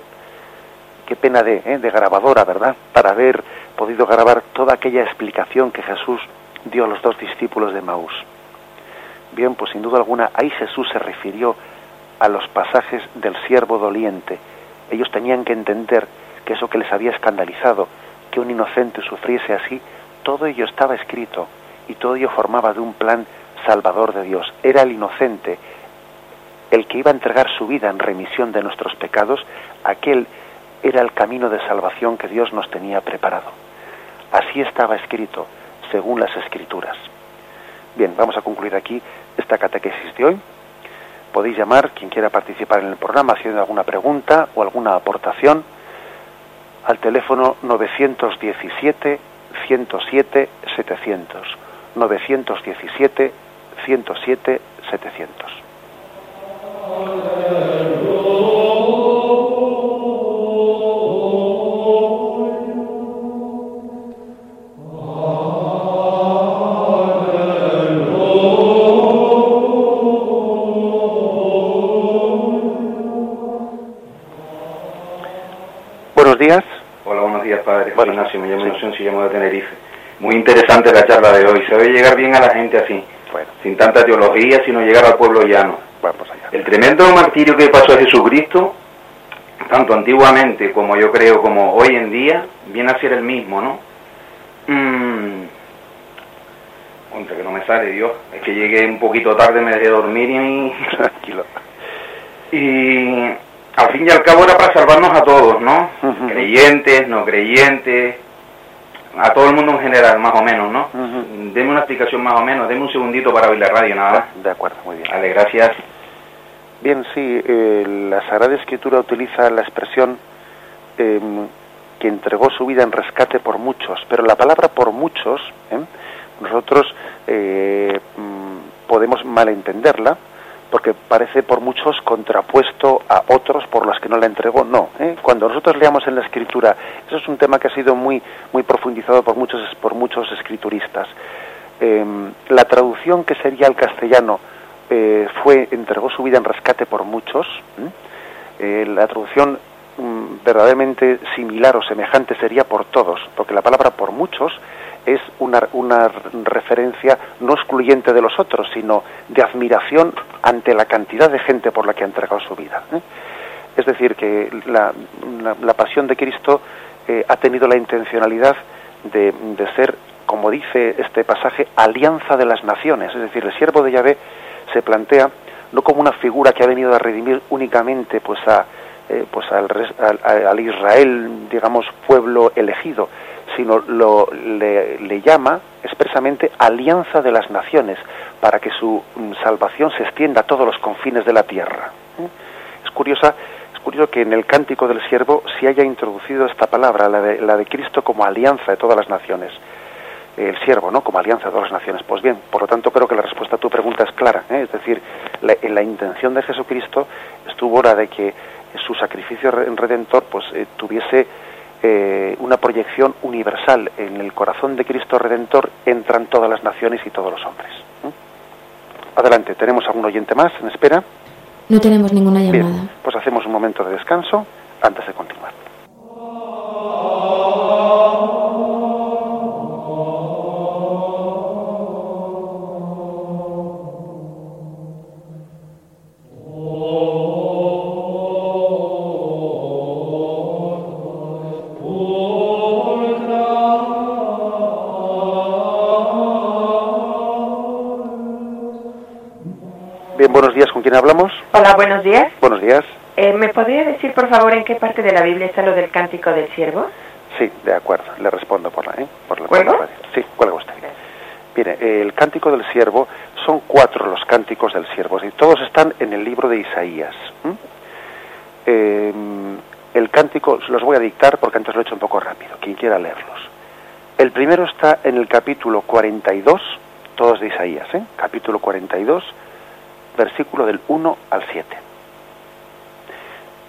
qué pena de, ¿eh? de grabadora, ¿verdad? Para haber podido grabar toda aquella explicación que Jesús dio a los dos discípulos de Maús. Bien, pues sin duda alguna ahí Jesús se refirió a los pasajes del siervo doliente. Ellos tenían que entender que eso que les había escandalizado, que un inocente sufriese así, todo ello estaba escrito y todo ello formaba de un plan salvador de Dios. Era el inocente el que iba a entregar su vida en remisión de nuestros pecados, aquel era el camino de salvación que Dios nos tenía preparado. Así estaba escrito, según las escrituras. Bien, vamos a concluir aquí esta catequesis de hoy. Podéis llamar, quien quiera participar en el programa, haciendo alguna pregunta o alguna aportación, al teléfono 917 107 700. 917 107 700. Ignacio, me llamo sí. llamo de Tenerife. Muy interesante la charla de hoy. Se debe llegar bien a la gente así, bueno. sin tanta teología, sino llegar al pueblo llano. Vamos allá. El tremendo martirio que pasó a Jesucristo, tanto antiguamente como yo creo como hoy en día, viene a ser el mismo, ¿no? Mm. Contra que no me sale, Dios. Es que llegué un poquito tarde, me dejé dormir y... Tranquilo. Y al fin y al cabo era para salvarnos a todos, ¿no? Creyentes, no creyentes, a todo el mundo en general, más o menos, ¿no? Deme una explicación más o menos, deme un segundito para oír la radio, nada De acuerdo, muy bien. Vale, gracias. Bien, sí, eh, la Sagrada Escritura utiliza la expresión em, que entregó su vida en rescate por muchos, pero la palabra por muchos, ¿eh? nosotros eh, mm, podemos malentenderla porque parece por muchos contrapuesto a otros por los que no la entregó. No, ¿eh? cuando nosotros leamos en la escritura, eso es un tema que ha sido muy, muy profundizado por muchos, por muchos escrituristas. Em, la traducción que sería al castellano eh, fue entregó su vida en rescate por muchos. Eh, la traducción mm, verdaderamente similar o semejante sería por todos, porque la palabra por muchos es una, una referencia no excluyente de los otros, sino de admiración ante la cantidad de gente por la que ha entregado su vida. ¿eh? Es decir, que la, la, pasión de Cristo eh, ha tenido la intencionalidad de, de, ser, como dice este pasaje, alianza de las naciones. Es decir, el siervo de Yahvé se plantea no como una figura que ha venido a redimir únicamente pues a eh, pues al, al, Israel digamos pueblo elegido sino lo, le, llama expresamente alianza de las naciones, para que su mm, salvación se extienda a todos los confines de la tierra. ¿eh? Es curiosa, curioso que en el cántico del siervo se haya introducido esta palabra, la de, la de Cristo como alianza de todas las naciones. El siervo, ¿no? Como alianza de todas las naciones. Pues bien, por lo tanto creo que la respuesta a tu pregunta es clara. ¿eh? Es decir, la, en la intención de Jesucristo estuvo hora de que su sacrificio redentor pues eh, tuviese eh, una proyección universal. En el corazón de Cristo Redentor entran todas las naciones y todos los hombres. Adelante, ¿tenemos algún oyente más en espera? No tenemos ninguna llamada. pues hacemos un momento de descanso antes de continuar. Buenos días, ¿con quién hablamos? Hola, buenos días. Buenos días. Eh, ¿Me podría decir, por favor, en qué parte de la Biblia está lo del cántico del siervo? Sí, de acuerdo, le respondo por la, ¿eh? por la, Sí, cuelga usted. Mire, el cántico del siervo, son cuatro los cánticos del siervo, y todos están en el libro de Isaías. Em, el cántico, los voy a dictar porque antes lo he hecho un poco rápido, quien quiera leerlos. El primero está en el capítulo 42, todos de Isaías, ¿eh? capítulo 42, versículo del 1 al 7.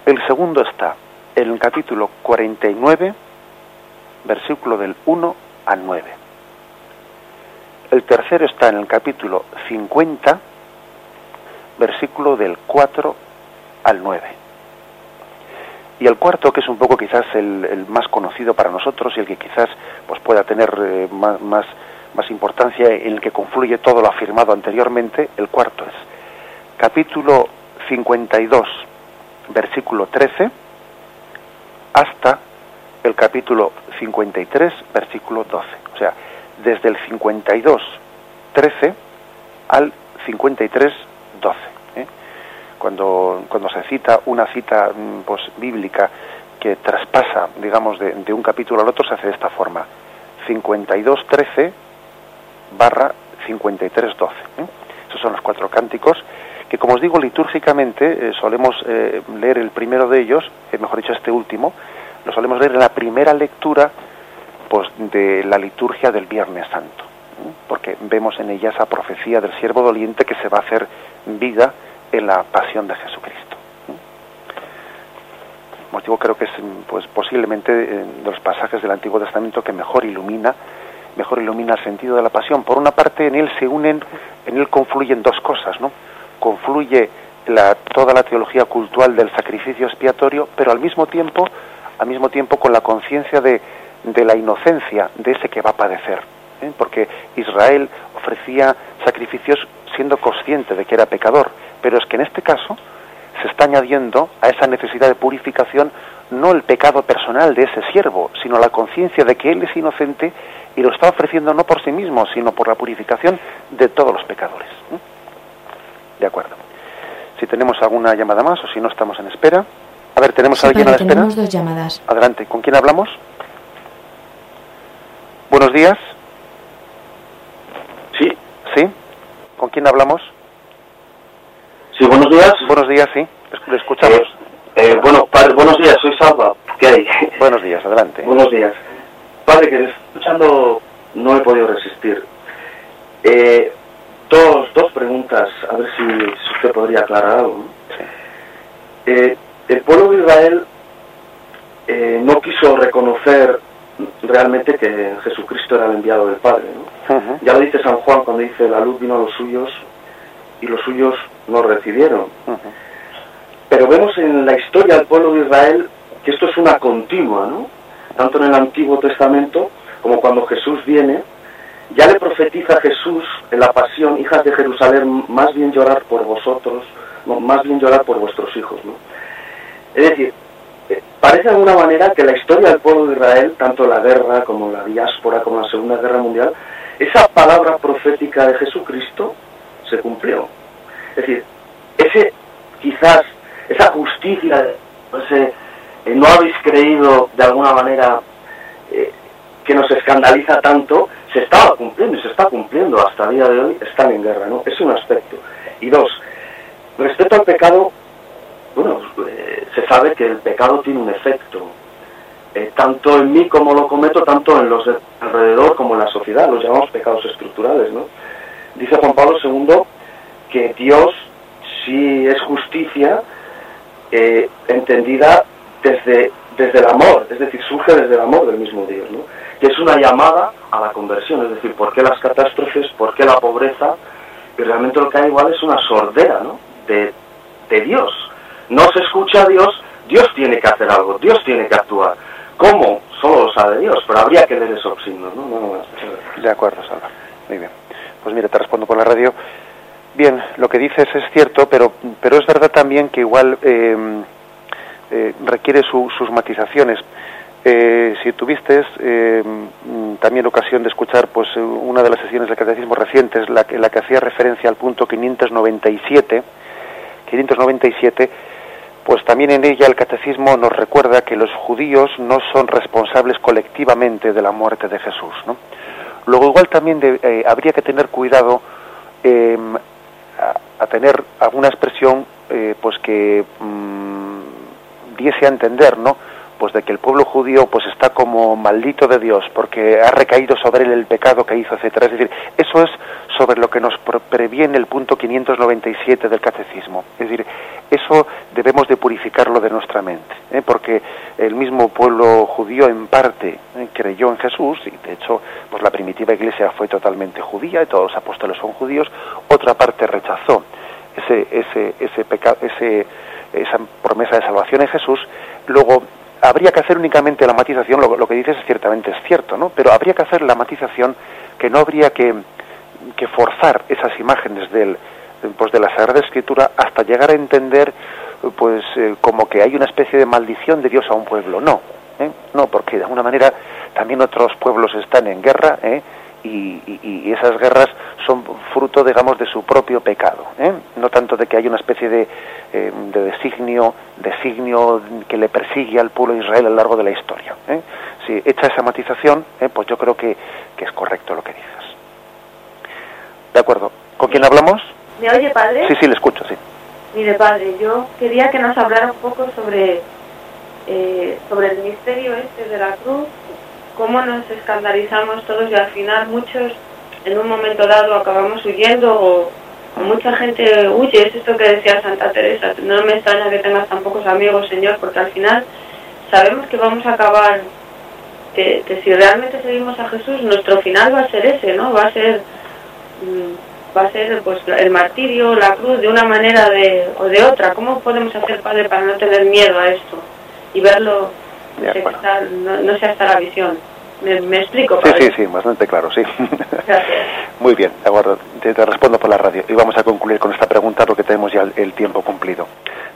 El segundo está en el capítulo 49, versículo del 1 al 9. El tercero está en el capítulo 50, versículo del 4 al 9. Y el cuarto, que es un poco quizás el, más conocido para nosotros y el que quizás pues, pueda tener eh, más, más, más importancia, en el que confluye todo lo afirmado anteriormente, el cuarto es capítulo 52, versículo 13, hasta el capítulo 53, versículo 12. O sea, desde el 52, 13 al 53, 12. ¿eh? Cuando, cuando se cita una cita mm, pues, bíblica que traspasa, digamos, de, de, un capítulo al otro, se hace de esta forma. 52, 13 barra 53, 12. ¿eh? Esos son los cuatro cánticos que como os digo litúrgicamente eh, solemos eh, leer el primero de ellos, eh, mejor dicho este último, lo solemos leer en la primera lectura pues, de la liturgia del Viernes Santo, porque vemos en ella esa profecía del siervo doliente que se va a hacer vida en la pasión de Jesucristo. Como digo, creo que es pues, posiblemente de los pasajes del Antiguo Testamento que mejor ilumina mejor ilumina el sentido de la pasión. Por una parte, en él se unen, en él confluyen dos cosas, ¿no? Confluye la, toda la teología cultural del sacrificio expiatorio, pero al mismo tiempo, al mismo tiempo con la conciencia de, la inocencia de ese que va a padecer. ¿eh? Porque Israel ofrecía sacrificios siendo consciente de que era pecador, pero es que en este caso se está añadiendo a esa necesidad de purificación no el pecado personal de ese siervo, sino la conciencia de que él es inocente y lo está ofreciendo no por sí mismo, sino por la purificación de todos los pecadores. De acuerdo. Si tenemos alguna llamada más o si no estamos en espera. A ver, ¿tenemos a alguien a la espera? Tenemos dos llamadas. Adelante. ¿Con quién hablamos? Buenos días. Sí. ¿Sí? ¿Con quién hablamos? Sí, buenos días. Buenos días, sí. Le escuchamos. Eh, eh, bueno, padre, buenos días, soy Salva. ¿Qué hay? Buenos días, adelante. buenos días. Padre, que escuchando no he podido resistir. Eh, dos, dos preguntas, a ver si, usted podría aclarar algo. el pueblo de Israel no quiso reconocer realmente que Jesucristo era el enviado del Padre. Ya lo dice San Juan cuando dice, la luz vino a los suyos y los suyos no recibieron. Pero vemos en la historia del pueblo de Israel que esto es una continua, ¿no? Tanto en el Antiguo Testamento como cuando Jesús viene, ya le profetiza Jesús en la pasión, hijas de Jerusalén, más bien llorar por vosotros, más bien llorar por vuestros hijos, ¿no? Es decir, parece de alguna manera que la historia del pueblo de Israel, tanto la guerra como la diáspora, como la Segunda Guerra Mundial, esa palabra profética de Jesucristo se cumplió. Es decir, ese quizás, esa justicia, ese, eh, no habéis creído de alguna manera eh, que nos escandaliza tanto, se estaba cumpliendo y se está cumpliendo hasta el día de hoy, están en guerra, ¿no? Es un aspecto. Y dos, respecto al pecado, bueno, eh, se sabe que el pecado tiene un efecto, eh, tanto en mí como lo cometo, tanto en los de alrededor como en la sociedad, los llamamos pecados estructurales, ¿no? Dice Juan Pablo II que Dios sí es justicia eh, entendida desde, desde el amor, es decir, surge desde el amor del mismo Dios, ¿no? Que es una llamada a la conversión, es decir, ¿por qué las catástrofes, por qué la pobreza? Y realmente lo que hay igual es una sordera ¿no? de, Dios, no se escucha a Dios, Dios tiene que hacer algo, Dios tiene que actuar. ¿Cómo? Solo lo sabe Dios, pero habría que leer esos signos, ¿no? no, De acuerdo, Salva. Muy bien. Pues mire, te respondo por la radio. Bien, lo que dices es cierto, pero, pero es verdad también que igual eh, eh, requiere sus matizaciones. Eh, si tuviste también ocasión de escuchar pues una de las sesiones del catecismo recientes, la, la que hacía referencia al punto 597, 597, pues también en ella el catecismo nos recuerda que los judíos no son responsables colectivamente de la muerte de Jesús. ¿no? Luego igual también eh, habría que tener cuidado em, a, tener alguna expresión eh, pues que mm, diese a entender, ¿no? Pues de que el pueblo judío pues está como maldito de Dios porque ha recaído sobre él el pecado que hizo, etcétera. Es decir, eso es sobre lo que nos previene el punto 597 del catecismo. Es decir, eso debemos de purificarlo de nuestra mente, ¿eh? porque el mismo pueblo judío en parte ¿eh? creyó en Jesús y de hecho pues la primitiva iglesia fue totalmente judía y todos los apóstoles son judíos. Otra parte rechazó ese ese ese pecado ese esa promesa de salvación en Jesús. Luego habría que hacer únicamente la matización, lo, que dices ciertamente es cierto, ¿no? Pero habría que hacer la matización que no habría que, que forzar esas imágenes del, pues de la Sagrada Escritura hasta llegar a entender pues eh, como que hay una especie de maldición de Dios a un pueblo. No, ¿eh? no, porque de alguna manera también otros pueblos están en guerra, ¿eh? Y, esas guerras son fruto, digamos, de su propio pecado, ¿eh? no tanto de que hay una especie de, eh, de designio, designio que le persigue al pueblo de Israel a lo largo de la historia. ¿eh? Si hecha esa matización, pues yo creo que, que, es correcto lo que dices. De acuerdo. ¿Con quién hablamos? ¿Me oye, padre? Sí, sí, le escucho, sí. Mire, padre, yo quería que nos hablara un poco sobre, sobre el misterio este de la cruz cómo nos escandalizamos todos y al final muchos en un momento dado acabamos huyendo o, mucha gente huye, es esto que decía Santa Teresa, no me extraña que tengas tan pocos amigos, Señor, porque al final sabemos que vamos a acabar, que, si realmente seguimos a Jesús, nuestro final va a ser ese, ¿no? Va a ser, mm, va a ser pues el martirio, la cruz, de una manera de, o de otra. ¿Cómo podemos hacer, Padre, para no tener miedo a esto y verlo no, sea hasta la visión. ¿Me, explico? Sí, sí, sí, bastante claro, sí. Gracias. Muy bien, acuerdo. Te, respondo por la radio. Y vamos a concluir con esta pregunta porque tenemos ya el, tiempo cumplido.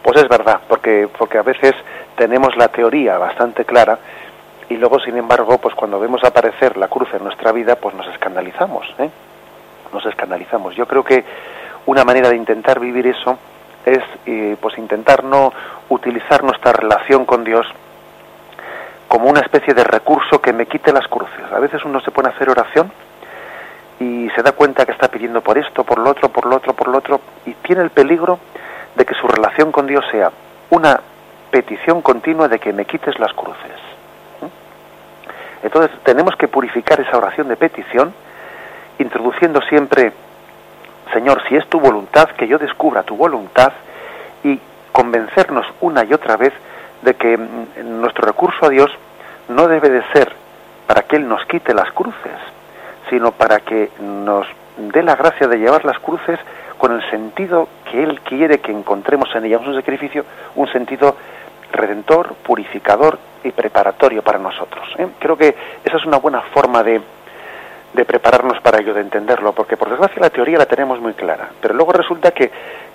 Pues es verdad, porque, porque a veces tenemos la teoría bastante clara y luego, sin embargo, pues cuando vemos aparecer la cruz en nuestra vida, pues nos escandalizamos, ¿eh? Nos escandalizamos. Yo creo que una manera de intentar vivir eso es, eh, pues intentar no utilizar nuestra relación con Dios como una especie de recurso que me quite las cruces. A veces uno se pone a hacer oración y se da cuenta que está pidiendo por esto, por lo otro, por lo otro, por lo otro, y tiene el peligro de que su relación con Dios sea una petición continua de que me quites las cruces. Entonces tenemos que purificar esa oración de petición, introduciendo siempre, Señor, si es tu voluntad, que yo descubra tu voluntad y convencernos una y otra vez de que nuestro recurso a Dios no debe de ser para que Él nos quite las cruces, sino para que nos dé la gracia de llevar las cruces con el sentido que Él quiere que encontremos en ellas, un sacrificio, un sentido redentor, purificador y preparatorio para nosotros. ¿eh? Creo que esa es una buena forma de, de prepararnos para ello, de entenderlo, porque por desgracia la teoría la tenemos muy clara, pero luego resulta que,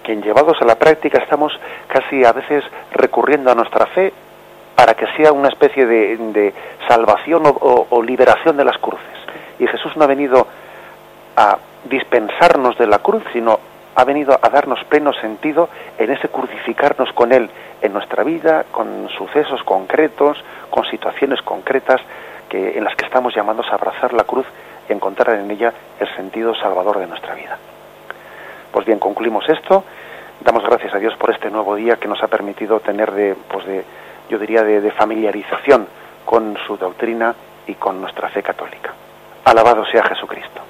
que en llevados a la práctica estamos casi a veces recurriendo a nuestra fe para que sea una especie de, de salvación o, o liberación de las cruces. Y Jesús no ha venido a dispensarnos de la cruz, sino ha venido a darnos pleno sentido en ese crucificarnos con Él en nuestra vida, con sucesos concretos, con situaciones concretas que, en las que estamos llamados a abrazar la cruz y encontrar en ella el sentido salvador de nuestra vida. Pues bien, concluimos esto. Damos gracias a Dios por este nuevo día que nos ha permitido tener de, pues de yo diría, de, de familiarización con su doctrina y con nuestra fe católica. Alabado sea Jesucristo.